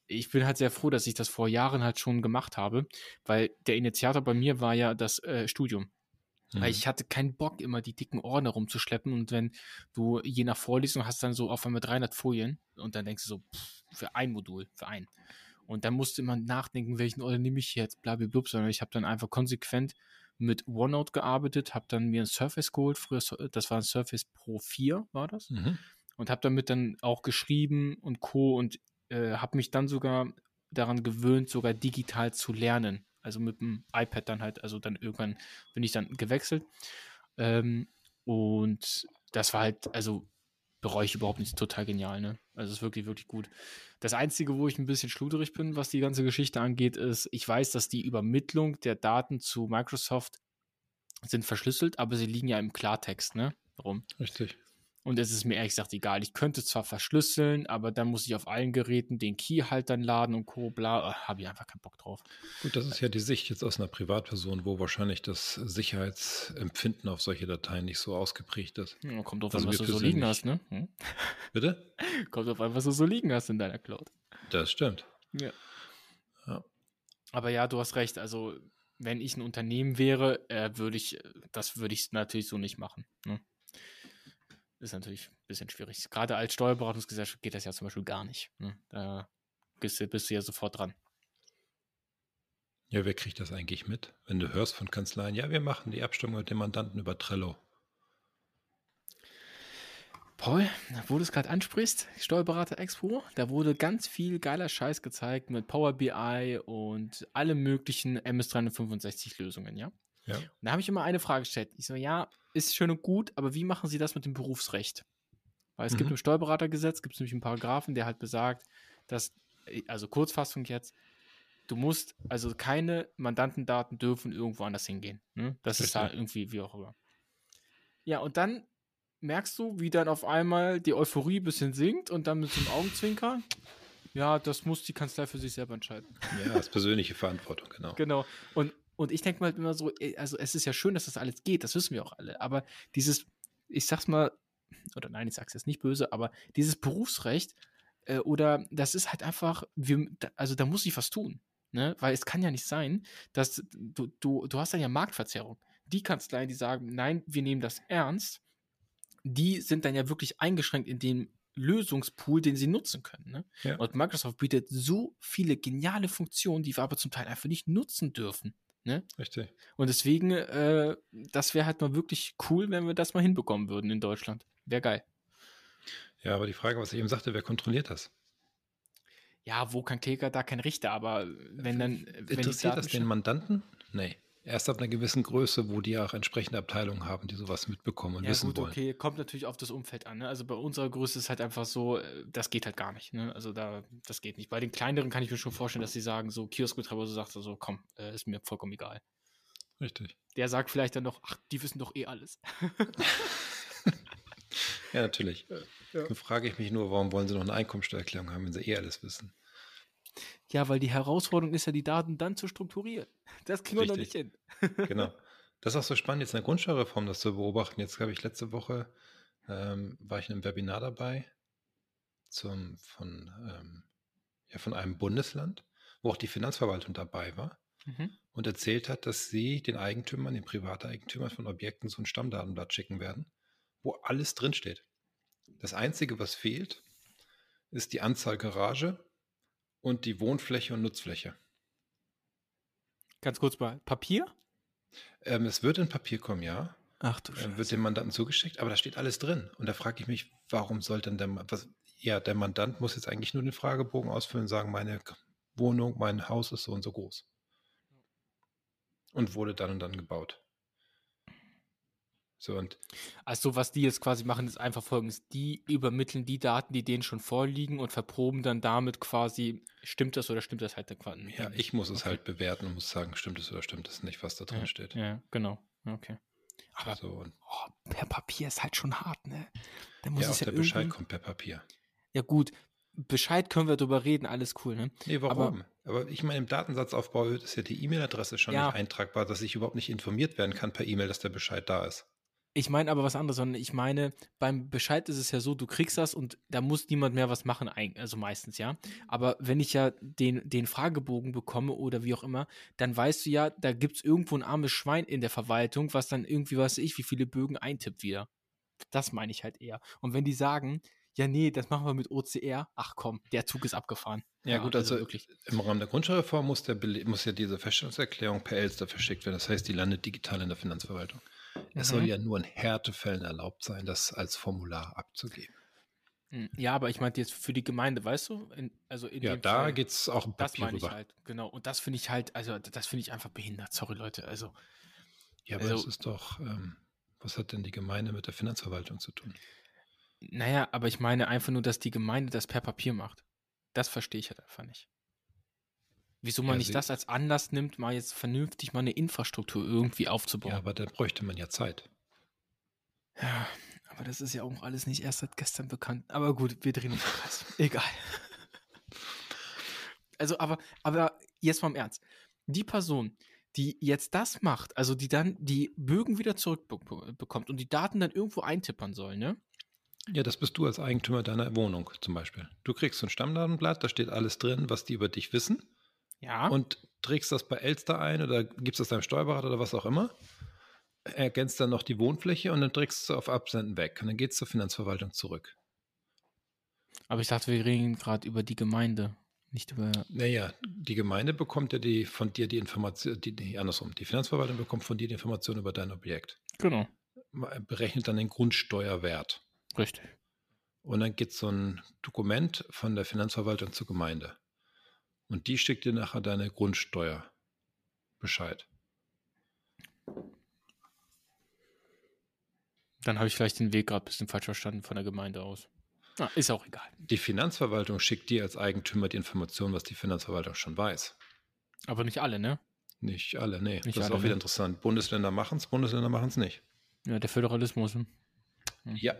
ich bin halt sehr froh, dass ich das vor Jahren halt schon gemacht habe, weil der Initiator bei mir war ja das äh, Studium. Mhm. Weil ich hatte keinen Bock, immer die dicken Ordner rumzuschleppen und wenn du je nach Vorlesung hast dann so auf einmal 300 Folien und dann denkst du so, pff, für ein Modul, für ein. Und dann musst du immer nachdenken, welchen Ordner nehme ich jetzt, blablabla, sondern ich habe dann einfach konsequent mit OneNote gearbeitet, habe dann mir ein Surface geholt, früher, das war ein Surface Pro 4, war das, mhm. und habe damit dann auch geschrieben und Co. und äh, habe mich dann sogar daran gewöhnt, sogar digital zu lernen. Also mit dem iPad dann halt, also dann irgendwann bin ich dann gewechselt. Ähm, und das war halt, also bereue ich überhaupt nicht, total genial, ne? Also es ist wirklich, wirklich gut. Das Einzige, wo ich ein bisschen schluderig bin, was die ganze Geschichte angeht, ist, ich weiß, dass die Übermittlung der Daten zu Microsoft sind verschlüsselt, aber sie liegen ja im Klartext, ne? Rum. Richtig. Und es ist mir ehrlich gesagt egal. Ich könnte zwar verschlüsseln, aber dann muss ich auf allen Geräten den Key halt dann laden und Co. bla. Äh, Habe ich einfach keinen Bock drauf. Gut, das ist ja die Sicht jetzt aus einer Privatperson, wo wahrscheinlich das Sicherheitsempfinden auf solche Dateien nicht so ausgeprägt ist. Ja, kommt drauf also an, was du so liegen hast, ne? Hm? *laughs* Bitte? kommt drauf an, was du so liegen hast in deiner Cloud. Das stimmt. Ja. ja. Aber ja, du hast recht. Also, wenn ich ein Unternehmen wäre, äh, würde ich, das würde ich natürlich so nicht machen. Ne? Ist natürlich ein bisschen schwierig. Gerade als Steuerberatungsgesellschaft geht das ja zum Beispiel gar nicht. Ne? Da bist du, bist du ja sofort dran. Ja, wer kriegt das eigentlich mit? Wenn du hörst von Kanzleien, ja, wir machen die Abstimmung mit dem Mandanten über Trello. Paul, wo du es gerade ansprichst, Steuerberater Expo, da wurde ganz viel geiler Scheiß gezeigt mit Power BI und alle möglichen MS365 Lösungen, ja? Ja. Und da habe ich immer eine Frage gestellt. Ich so, ja, ist schön und gut, aber wie machen Sie das mit dem Berufsrecht? Weil es mhm. gibt im Steuerberatergesetz, gibt es nämlich einen Paragraphen, der halt besagt, dass, also Kurzfassung jetzt, du musst, also keine Mandantendaten dürfen irgendwo anders hingehen. Ne? Das Richtig. ist da irgendwie, wie auch immer. Ja, und dann merkst du, wie dann auf einmal die Euphorie ein bisschen sinkt und dann mit so einem Augenzwinker, ja, das muss die Kanzlei für sich selber entscheiden. Ja, das ist persönliche Verantwortung, genau. Genau. Und und ich denke mal immer so, also es ist ja schön, dass das alles geht, das wissen wir auch alle. Aber dieses, ich sag's mal, oder nein, ich sag's jetzt nicht böse, aber dieses Berufsrecht äh, oder das ist halt einfach, wir, also da muss ich was tun. Ne? Weil es kann ja nicht sein, dass du, du, du hast dann ja Marktverzerrung. Die Kanzleien, die sagen, nein, wir nehmen das ernst, die sind dann ja wirklich eingeschränkt in dem Lösungspool, den sie nutzen können. Ne? Ja. Und Microsoft bietet so viele geniale Funktionen, die wir aber zum Teil einfach nicht nutzen dürfen. Ne? Richtig. Und deswegen, äh, das wäre halt mal wirklich cool, wenn wir das mal hinbekommen würden in Deutschland. Wäre geil. Ja, aber die Frage, was ich eben sagte, wer kontrolliert das? Ja, wo kein Kläger, da kein Richter, aber wenn dann. Wenn Interessiert das den Mandanten? Nee. Erst ab einer gewissen Größe, wo die auch entsprechende Abteilungen haben, die sowas mitbekommen und ja, wissen gut, wollen. okay, kommt natürlich auf das Umfeld an. Ne? Also bei unserer Größe ist halt einfach so, äh, das geht halt gar nicht. Ne? Also da, das geht nicht. Bei den kleineren kann ich mir schon vorstellen, dass sie sagen, so Kioskbetreiber so sagt, so also, komm, äh, ist mir vollkommen egal. Richtig. Der sagt vielleicht dann noch, ach, die wissen doch eh alles. *laughs* ja, natürlich. Ja. Dann frage ich mich nur, warum wollen sie noch eine Einkommensteuererklärung haben, wenn sie eh alles wissen? Ja, weil die Herausforderung ist ja, die Daten dann zu strukturieren. Das kriegen wir noch nicht hin. genau. *laughs* Das ist auch so spannend, jetzt in der Grundsteuerreform das zu beobachten. Jetzt habe ich letzte Woche, ähm, war ich in einem Webinar dabei zum, von, ähm, ja, von einem Bundesland, wo auch die Finanzverwaltung dabei war mhm. und erzählt hat, dass sie den Eigentümern, den Privateigentümern von Objekten so ein Stammdatenblatt schicken werden, wo alles drinsteht. Das Einzige, was fehlt, ist die Anzahl Garage und die Wohnfläche und Nutzfläche. Ganz kurz mal, Papier? Ähm, es wird in Papier kommen, ja. Ach du Scheiße. Wird dem Mandanten zugeschickt, aber da steht alles drin. Und da frage ich mich, warum soll denn der, was, ja, der Mandant muss jetzt eigentlich nur den Fragebogen ausfüllen und sagen, meine Wohnung, mein Haus ist so und so groß. Und wurde dann und dann gebaut. So und also was die jetzt quasi machen, ist einfach folgendes. Die übermitteln die Daten, die denen schon vorliegen und verproben dann damit quasi, stimmt das oder stimmt das halt quasi nicht. Ja, ich muss okay. es halt bewerten und muss sagen, stimmt es oder stimmt es nicht, was da drin ja, steht. Ja, genau. Okay. Aber so, oh, per Papier ist halt schon hart, ne? Da muss ja, auch ja der Bescheid kommt per Papier. Ja, gut. Bescheid können wir darüber reden, alles cool, ne? Nee, warum? Aber, aber ich meine, im Datensatzaufbau ist ja die E-Mail-Adresse schon ja. nicht eintragbar, dass ich überhaupt nicht informiert werden kann per E-Mail, dass der Bescheid da ist. Ich meine aber was anderes, sondern ich meine, beim Bescheid ist es ja so, du kriegst das und da muss niemand mehr was machen, also meistens, ja. Aber wenn ich ja den, den Fragebogen bekomme oder wie auch immer, dann weißt du ja, da gibt es irgendwo ein armes Schwein in der Verwaltung, was dann irgendwie, weiß ich, wie viele Bögen eintippt wieder. Das meine ich halt eher. Und wenn die sagen, ja, nee, das machen wir mit OCR. Ach komm, der Zug ist abgefahren. Ja, ja gut, also, also, wirklich. im Rahmen der Grundsteuerreform muss, der, muss ja diese Feststellungserklärung per Elster verschickt werden. Das heißt, die landet digital in der Finanzverwaltung. Es soll mhm. ja nur in Härtefällen erlaubt sein, das als Formular abzugeben. Hm, ja, aber ich meinte jetzt für die Gemeinde, weißt du? In, also in ja, da geht es auch um Papier Das meine ich halt, genau. Und das finde ich halt, also das finde ich einfach behindert. Sorry, Leute. Also. Ja, aber also, das ist doch, ähm, was hat denn die Gemeinde mit der Finanzverwaltung zu tun? Naja, aber ich meine einfach nur, dass die Gemeinde das per Papier macht. Das verstehe ich halt einfach nicht. Wieso man ja, nicht das als Anlass nimmt, mal jetzt vernünftig mal eine Infrastruktur irgendwie aufzubauen. Ja, aber da bräuchte man ja Zeit. Ja, aber das ist ja auch alles nicht erst seit gestern bekannt. Aber gut, wir drehen uns krass. *laughs* Egal. Also, aber, aber jetzt mal im Ernst. Die Person, die jetzt das macht, also die dann die Bögen wieder zurückbekommt und die Daten dann irgendwo eintippern soll, ne? Ja, das bist du als Eigentümer deiner Wohnung zum Beispiel. Du kriegst so ein Stammdatenblatt, da steht alles drin, was die über dich wissen. Ja. Und trägst das bei Elster ein oder gibst das deinem Steuerberater oder was auch immer. Ergänzt dann noch die Wohnfläche und dann trägst du auf Absenden weg. Und dann geht es zur Finanzverwaltung zurück. Aber ich dachte, wir reden gerade über die Gemeinde, nicht über. Naja, die Gemeinde bekommt ja die von dir die Information, die, die andersrum. Die Finanzverwaltung bekommt von dir die Information über dein Objekt. Genau. Berechnet dann den Grundsteuerwert. Richtig. Und dann geht so ein Dokument von der Finanzverwaltung zur Gemeinde. Und die schickt dir nachher deine Grundsteuer Bescheid. Dann habe ich vielleicht den Weg gerade ein bisschen falsch verstanden von der Gemeinde aus. Ah, ist auch egal. Die Finanzverwaltung schickt dir als Eigentümer die Information, was die Finanzverwaltung schon weiß. Aber nicht alle, ne? Nicht alle, nee. Nicht das alle, ist auch wieder ne? interessant. Bundesländer machen es, Bundesländer machen es nicht. Ja, der Föderalismus. Hm. Ja.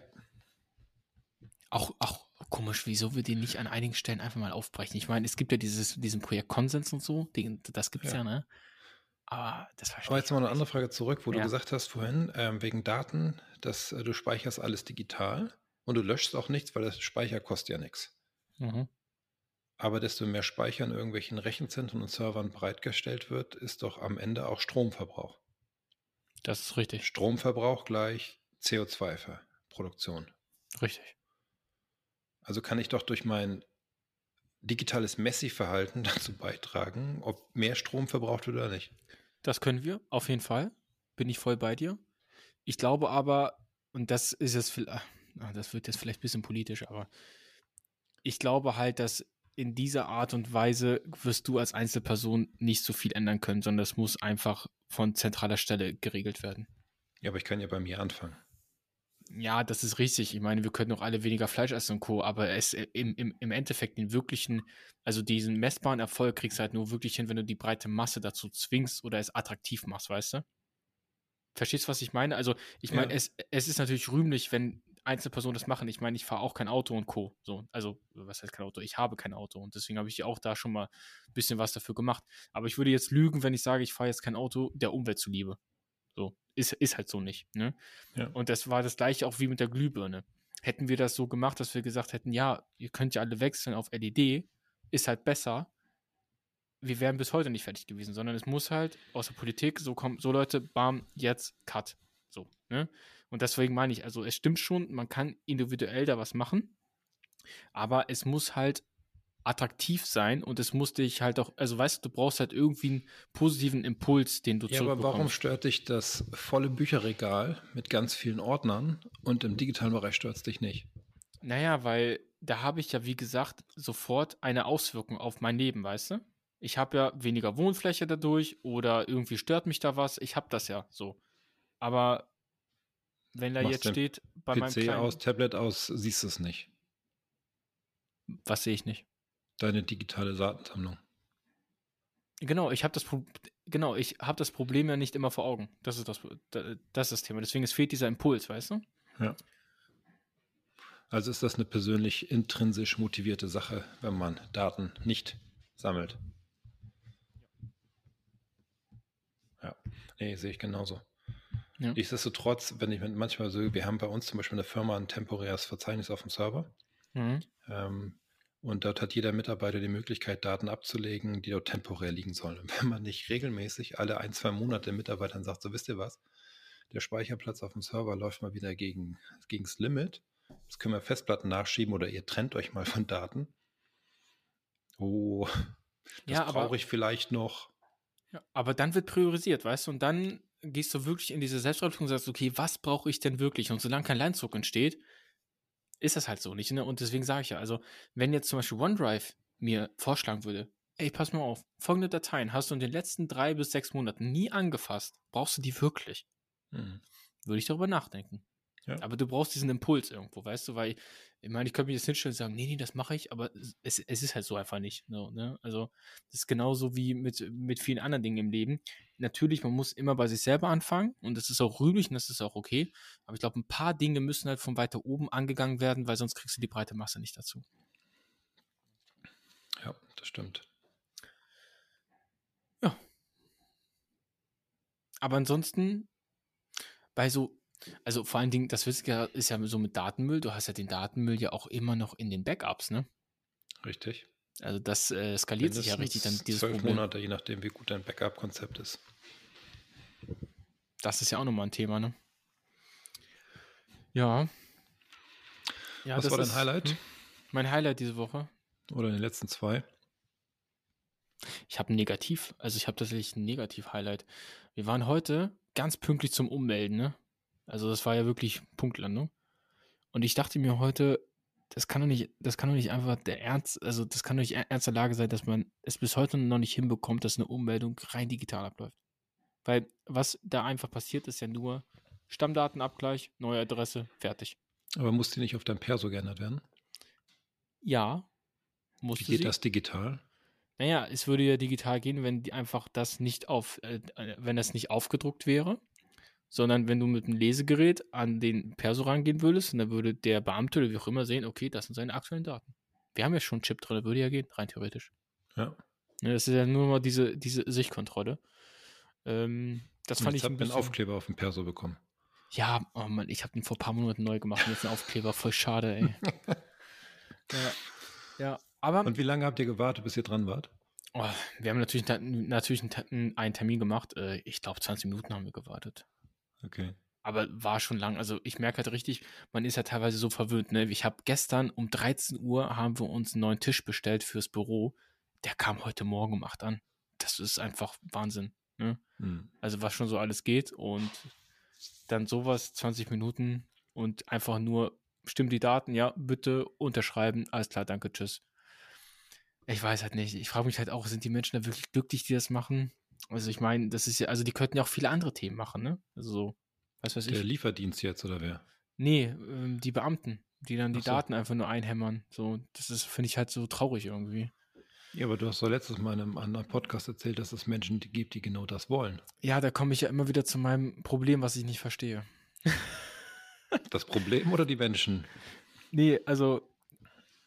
Auch, auch Komisch, wieso wir den nicht an einigen Stellen einfach mal aufbrechen? Ich meine, es gibt ja dieses, diesen Projekt Konsens und so, den, das gibt es ja. ja. ne? Aber das war Aber jetzt mal eine andere Frage zurück, wo ja. du gesagt hast vorhin, ähm, wegen Daten, dass äh, du speicherst alles digital und du löschst auch nichts, weil das Speicher kostet ja nichts. Mhm. Aber desto mehr Speicher in irgendwelchen Rechenzentren und Servern bereitgestellt wird, ist doch am Ende auch Stromverbrauch. Das ist richtig. Stromverbrauch gleich CO2-Produktion. Richtig. Also kann ich doch durch mein digitales Messi-Verhalten *laughs* dazu beitragen, ob mehr Strom verbraucht wird oder nicht. Das können wir, auf jeden Fall. Bin ich voll bei dir. Ich glaube aber, und das ist jetzt, ah, das wird jetzt vielleicht ein bisschen politisch, aber ich glaube halt, dass in dieser Art und Weise wirst du als Einzelperson nicht so viel ändern können, sondern es muss einfach von zentraler Stelle geregelt werden. Ja, aber ich kann ja bei mir anfangen. Ja, das ist richtig. Ich meine, wir könnten auch alle weniger Fleisch essen und Co., aber es äh, im, im, im Endeffekt den wirklichen, also diesen messbaren Erfolg kriegst du halt nur wirklich hin, wenn du die breite Masse dazu zwingst oder es attraktiv machst, weißt du? Verstehst du, was ich meine? Also, ich meine, ja. es, es ist natürlich rühmlich, wenn Einzelpersonen das machen. Ich meine, ich fahre auch kein Auto und Co. So, also, was heißt kein Auto? Ich habe kein Auto und deswegen habe ich auch da schon mal ein bisschen was dafür gemacht. Aber ich würde jetzt lügen, wenn ich sage, ich fahre jetzt kein Auto der Umwelt zuliebe. So, ist, ist halt so nicht. Ne? Ja. Und das war das gleiche auch wie mit der Glühbirne. Hätten wir das so gemacht, dass wir gesagt hätten, ja, ihr könnt ja alle wechseln auf LED, ist halt besser. Wir wären bis heute nicht fertig gewesen, sondern es muss halt aus der Politik so kommen, so Leute, bam, jetzt Cut. So, ne? Und deswegen meine ich, also es stimmt schon, man kann individuell da was machen, Aber es muss halt attraktiv sein und es muss dich halt auch, also weißt du, du brauchst halt irgendwie einen positiven Impuls, den du Ja, aber warum stört dich das volle Bücherregal mit ganz vielen Ordnern und im digitalen Bereich stört es dich nicht? Naja, weil da habe ich ja, wie gesagt, sofort eine Auswirkung auf mein Leben, weißt du? Ich habe ja weniger Wohnfläche dadurch oder irgendwie stört mich da was. Ich habe das ja so. Aber wenn da jetzt steht, bei PC meinem PC aus, Tablet aus, siehst du es nicht. Was sehe ich nicht? Deine digitale Datensammlung. Genau, ich habe das genau, ich habe das Problem ja nicht immer vor Augen. Das ist das, das ist das Thema. Deswegen es fehlt dieser Impuls, weißt du? Ja. Also ist das eine persönlich intrinsisch motivierte Sache, wenn man Daten nicht sammelt. Ja, nee, sehe ich genauso. Ja. Nichtsdestotrotz, wenn ich manchmal so, wir haben bei uns zum Beispiel eine Firma ein temporäres Verzeichnis auf dem Server. Mhm. Ähm, und dort hat jeder Mitarbeiter die Möglichkeit, Daten abzulegen, die dort temporär liegen sollen. Und *laughs* wenn man nicht regelmäßig alle ein, zwei Monate Mitarbeitern sagt, so wisst ihr was, der Speicherplatz auf dem Server läuft mal wieder gegen, gegens Limit. Das können wir Festplatten nachschieben oder ihr trennt euch mal von Daten. Oh, *laughs* das ja, brauche ich vielleicht noch. Ja, aber dann wird priorisiert, weißt du, und dann gehst du wirklich in diese Selbstreflexion und sagst, okay, was brauche ich denn wirklich? Und solange kein Leinzug entsteht, ist das halt so nicht. Ne? Und deswegen sage ich ja, also, wenn jetzt zum Beispiel OneDrive mir vorschlagen würde, ey, pass mal auf, folgende Dateien hast du in den letzten drei bis sechs Monaten nie angefasst, brauchst du die wirklich? Mhm. Würde ich darüber nachdenken. Ja. Aber du brauchst diesen Impuls irgendwo, weißt du, weil ich meine, ich könnte mich jetzt hinstellen und sagen, nee, nee, das mache ich, aber es, es ist halt so einfach nicht. So, ne? Also, das ist genauso wie mit, mit vielen anderen Dingen im Leben. Natürlich, man muss immer bei sich selber anfangen und das ist auch rühmlich und das ist auch okay. Aber ich glaube, ein paar Dinge müssen halt von weiter oben angegangen werden, weil sonst kriegst du die breite Masse nicht dazu. Ja, das stimmt. Ja. Aber ansonsten, bei so also vor allen Dingen, das ist ja so mit Datenmüll, du hast ja den Datenmüll ja auch immer noch in den Backups, ne? Richtig. Also das äh, skaliert sich ja richtig dann dieses zwölf Problem. Monate, je nachdem, wie gut dein Backup-Konzept ist. Das ist ja auch nochmal ein Thema, ne? Ja. ja Was war dein ist, Highlight? Hm? Mein Highlight diese Woche. Oder in den letzten zwei? Ich habe ein Negativ, also ich habe tatsächlich ein Negativ-Highlight. Wir waren heute ganz pünktlich zum Ummelden, ne? Also das war ja wirklich Punktlandung. Und ich dachte mir heute, das kann doch nicht, das kann doch nicht einfach der Ernst, also das kann doch nicht ernst der Lage sein, dass man es bis heute noch nicht hinbekommt, dass eine Ummeldung rein digital abläuft. Weil was da einfach passiert, ist ja nur Stammdatenabgleich, neue Adresse, fertig. Aber muss die nicht auf dein Perso geändert werden? Ja. Wie geht sie? das digital? Naja, es würde ja digital gehen, wenn die einfach das nicht auf, äh, wenn das nicht aufgedruckt wäre sondern wenn du mit einem Lesegerät an den Perso rangehen würdest, dann würde der Beamte oder wie auch immer sehen, okay, das sind seine aktuellen Daten. Wir haben ja schon einen Chip drin, würde ja gehen, rein theoretisch. Ja. ja das ist ja nur mal diese, diese Sichtkontrolle. Ähm, das fand ich. Ich habe einen Aufkleber auf dem Perso bekommen. Ja, oh Mann, ich habe den vor ein paar Monaten neu gemacht und jetzt einen Aufkleber, voll schade, ey. *laughs* ja. ja, aber. Und wie lange habt ihr gewartet, bis ihr dran wart? Oh, wir haben natürlich, natürlich einen Termin gemacht. Äh, ich glaube, 20 Minuten haben wir gewartet. Okay. Aber war schon lang. Also ich merke halt richtig, man ist ja teilweise so verwöhnt. Ne? Ich habe gestern um 13 Uhr haben wir uns einen neuen Tisch bestellt fürs Büro. Der kam heute Morgen um 8 an. Das ist einfach Wahnsinn. Ne? Hm. Also was schon so alles geht und dann sowas, 20 Minuten und einfach nur, stimmt die Daten, ja, bitte unterschreiben, alles klar, danke, tschüss. Ich weiß halt nicht. Ich frage mich halt auch, sind die Menschen da wirklich glücklich, die das machen? Also ich meine, das ist ja, also die könnten ja auch viele andere Themen machen, ne? Also so, was weiß ich. Der Lieferdienst jetzt oder wer? Nee, ähm, die Beamten, die dann die so. Daten einfach nur einhämmern. So, das ist, finde ich halt so traurig irgendwie. Ja, aber du hast doch letztes Mal in einem anderen Podcast erzählt, dass es Menschen gibt, die genau das wollen. Ja, da komme ich ja immer wieder zu meinem Problem, was ich nicht verstehe. *laughs* das Problem oder die Menschen? Nee, also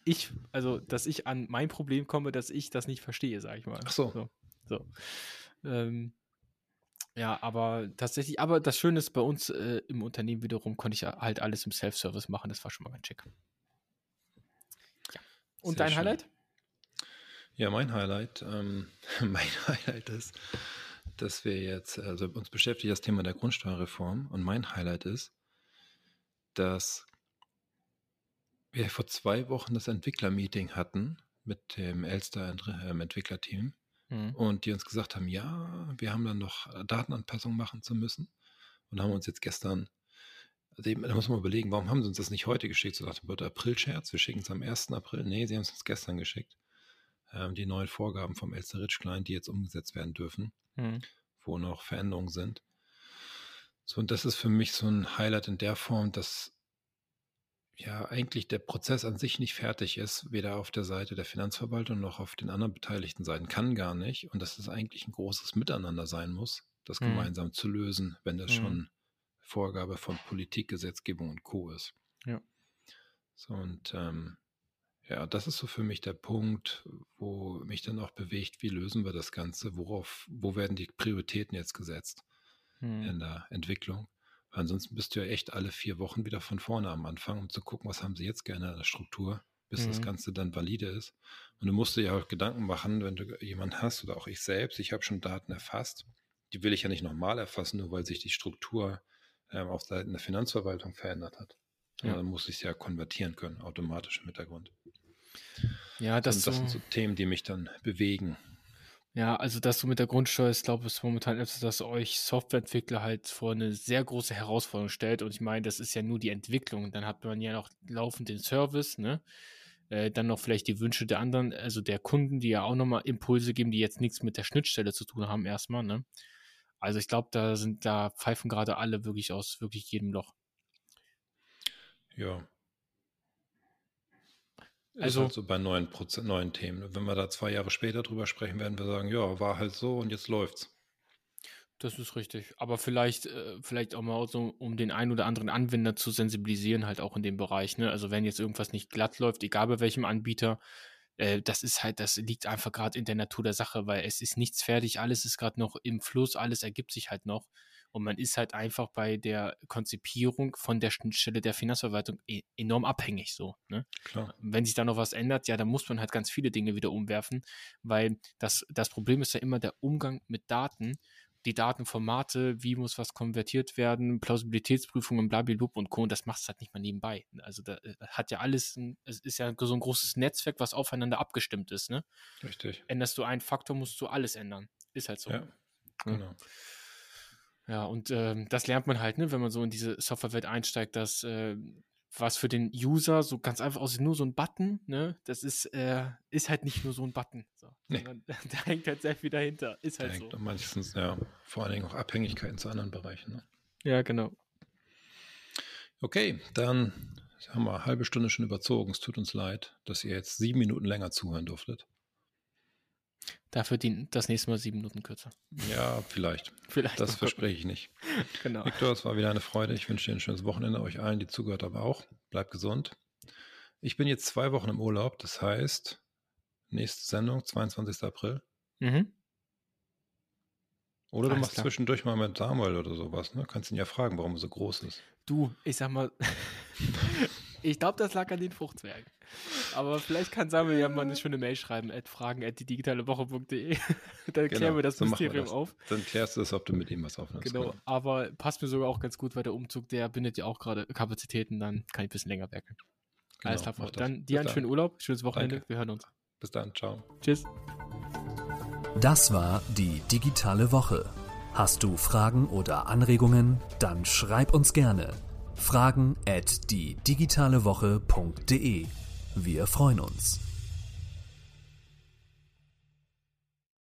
ich, also dass ich an mein Problem komme, dass ich das nicht verstehe, sag ich mal. Ach so. so. so. Ähm, ja, aber tatsächlich, aber das Schöne ist, bei uns äh, im Unternehmen wiederum konnte ich halt alles im Self-Service machen. Das war schon mal ganz schick. Ja. Und Sehr dein schön. Highlight? Ja, mein Highlight, ähm, *laughs* mein Highlight ist, dass wir jetzt, also uns beschäftigt das Thema der Grundsteuerreform und mein Highlight ist, dass wir vor zwei Wochen das Entwicklermeeting hatten mit dem Elster-Entwicklerteam ähm, mhm. und die uns gesagt haben, ja, wir haben dann noch Datenanpassungen machen zu müssen und haben uns jetzt gestern, also da muss man überlegen, warum haben sie uns das nicht heute geschickt? So nach dem April-Scherz, wir schicken es am 1. April. Nee, sie haben es uns gestern geschickt. Ähm, die neuen Vorgaben vom Elster Rich Client, die jetzt umgesetzt werden dürfen, mhm. wo noch Veränderungen sind. So, und das ist für mich so ein Highlight in der Form, dass ja eigentlich der Prozess an sich nicht fertig ist, weder auf der Seite der Finanzverwaltung noch auf den anderen beteiligten Seiten, kann gar nicht. Und dass es eigentlich ein großes Miteinander sein muss, das mhm. gemeinsam zu lösen, wenn das mhm. schon Vorgabe von Politik, Gesetzgebung und Co. ist. Ja. So, und ähm, ja, das ist so für mich der Punkt, wo mich dann auch bewegt, wie lösen wir das Ganze, worauf, wo werden die Prioritäten jetzt gesetzt? hm. in der Entwicklung. Weil ansonsten bist du ja echt alle vier Wochen wieder von vorne am Anfang, um zu gucken, was haben sie jetzt gerne in der Struktur, bis mhm. das Ganze dann valide ist. Und du musst dir ja auch Gedanken machen, wenn du jemanden hast oder auch ich selbst, ich habe schon Daten erfasst, die will ich ja nicht nochmal erfassen, nur weil sich die Struktur ähm, auf Seiten der Finanzverwaltung verändert hat. Ja. Dann muss ich es ja konvertieren können, automatisch im Hintergrund. Ja, das, das so sind so Themen, die mich dann bewegen. Ja, also das so mit der Grundsteuer, ich glaube, ist momentan etwas, das euch Softwareentwickler halt vor eine sehr große Herausforderung stellt. Und ich meine, das ist ja nur die Entwicklung. Dann hat man ja noch laufend den Service, ne? Äh, dann noch vielleicht die Wünsche der anderen, also der Kunden, die ja auch nochmal Impulse geben, die jetzt nichts mit der Schnittstelle zu tun haben, erstmal, ne? Also ich glaube, da sind, da pfeifen gerade alle wirklich aus wirklich jedem Loch. Ja, also halt so bei neuen, Proze neuen Themen. Wenn wir da zwei Jahre später drüber sprechen, werden wir sagen, ja, war halt so und jetzt läuft's. Das ist richtig. Aber vielleicht, äh, vielleicht auch mal so, um den einen oder anderen Anwender zu sensibilisieren, halt auch in dem Bereich. Ne? Also wenn jetzt irgendwas nicht glatt läuft, egal bei welchem Anbieter, äh, das ist halt, das liegt einfach gerade in der Natur der Sache, weil es ist nichts fertig, alles ist gerade noch im Fluss, alles ergibt sich halt noch. Und man ist halt einfach bei der Konzipierung von der Schnittstelle der Finanzverwaltung e enorm abhängig so. Ne? Klar. Wenn sich da noch was ändert, ja, dann muss man halt ganz viele Dinge wieder umwerfen, weil das, das Problem ist ja immer der Umgang mit Daten die Datenformate, wie muss was konvertiert werden, Plausibilitätsprüfungen, blablabla und Co. Und das macht es halt nicht mal nebenbei. Also da äh, hat ja alles, ein, es ist ja so ein großes Netzwerk, was aufeinander abgestimmt ist. Ne? Richtig. Änderst du einen Faktor, musst du alles ändern. Ist halt so. Ja, genau. Ja, und ähm, das lernt man halt, ne, wenn man so in diese Softwarewelt einsteigt, dass äh, was für den User so ganz einfach aussieht, nur so ein Button, ne, das ist, äh, ist halt nicht nur so ein Button. So. Nee. *laughs* Da hängt halt sehr viel dahinter. Ist halt da hängt so. meistens, ja, vor allen Dingen auch Abhängigkeiten zu anderen Bereichen. Ne? Ja, genau. Okay, dann haben wir eine halbe Stunde schon überzogen. Es tut uns leid, dass ihr jetzt sieben Minuten länger zuhören durftet. Dafür dient das nächste Mal sieben Minuten kürzer. Ja, vielleicht. vielleicht das verspreche ich nicht. *laughs* genau. Victor, es war wieder eine Freude. Ich wünsche dir ein schönes Wochenende, euch allen, die zugehört haben, auch. Bleibt gesund. Ich bin jetzt zwei Wochen im Urlaub, das heißt, nächste Sendung, 22. April. Mhm. Oder du Alles machst klar. zwischendurch mal mit Samuel oder sowas, ne? Kannst ihn ja fragen, warum er so groß ist. Du, ich sag mal, ich glaube, das lag an den Fruchtzwergen. Aber vielleicht kann Samuel ja mal eine schöne Mail schreiben, at fragen at die digitale Woche.de. *laughs* Dann genau, klären wir das so Mysterium das. auf. Dann klärst du es, ob du mit ihm was aufnimmst. Genau, genau, aber passt mir sogar auch ganz gut, weil der Umzug, der bindet ja auch gerade Kapazitäten, dann kann ich ein bisschen länger werkeln. Genau, Alles klar, dann dir einen schönen Urlaub, schönes Wochenende, Danke. wir hören uns. Bis dann, ciao. Tschüss. Das war die digitale Woche. Hast du Fragen oder Anregungen? Dann schreib uns gerne. Fragen at die digitale Woche.de wir freuen uns.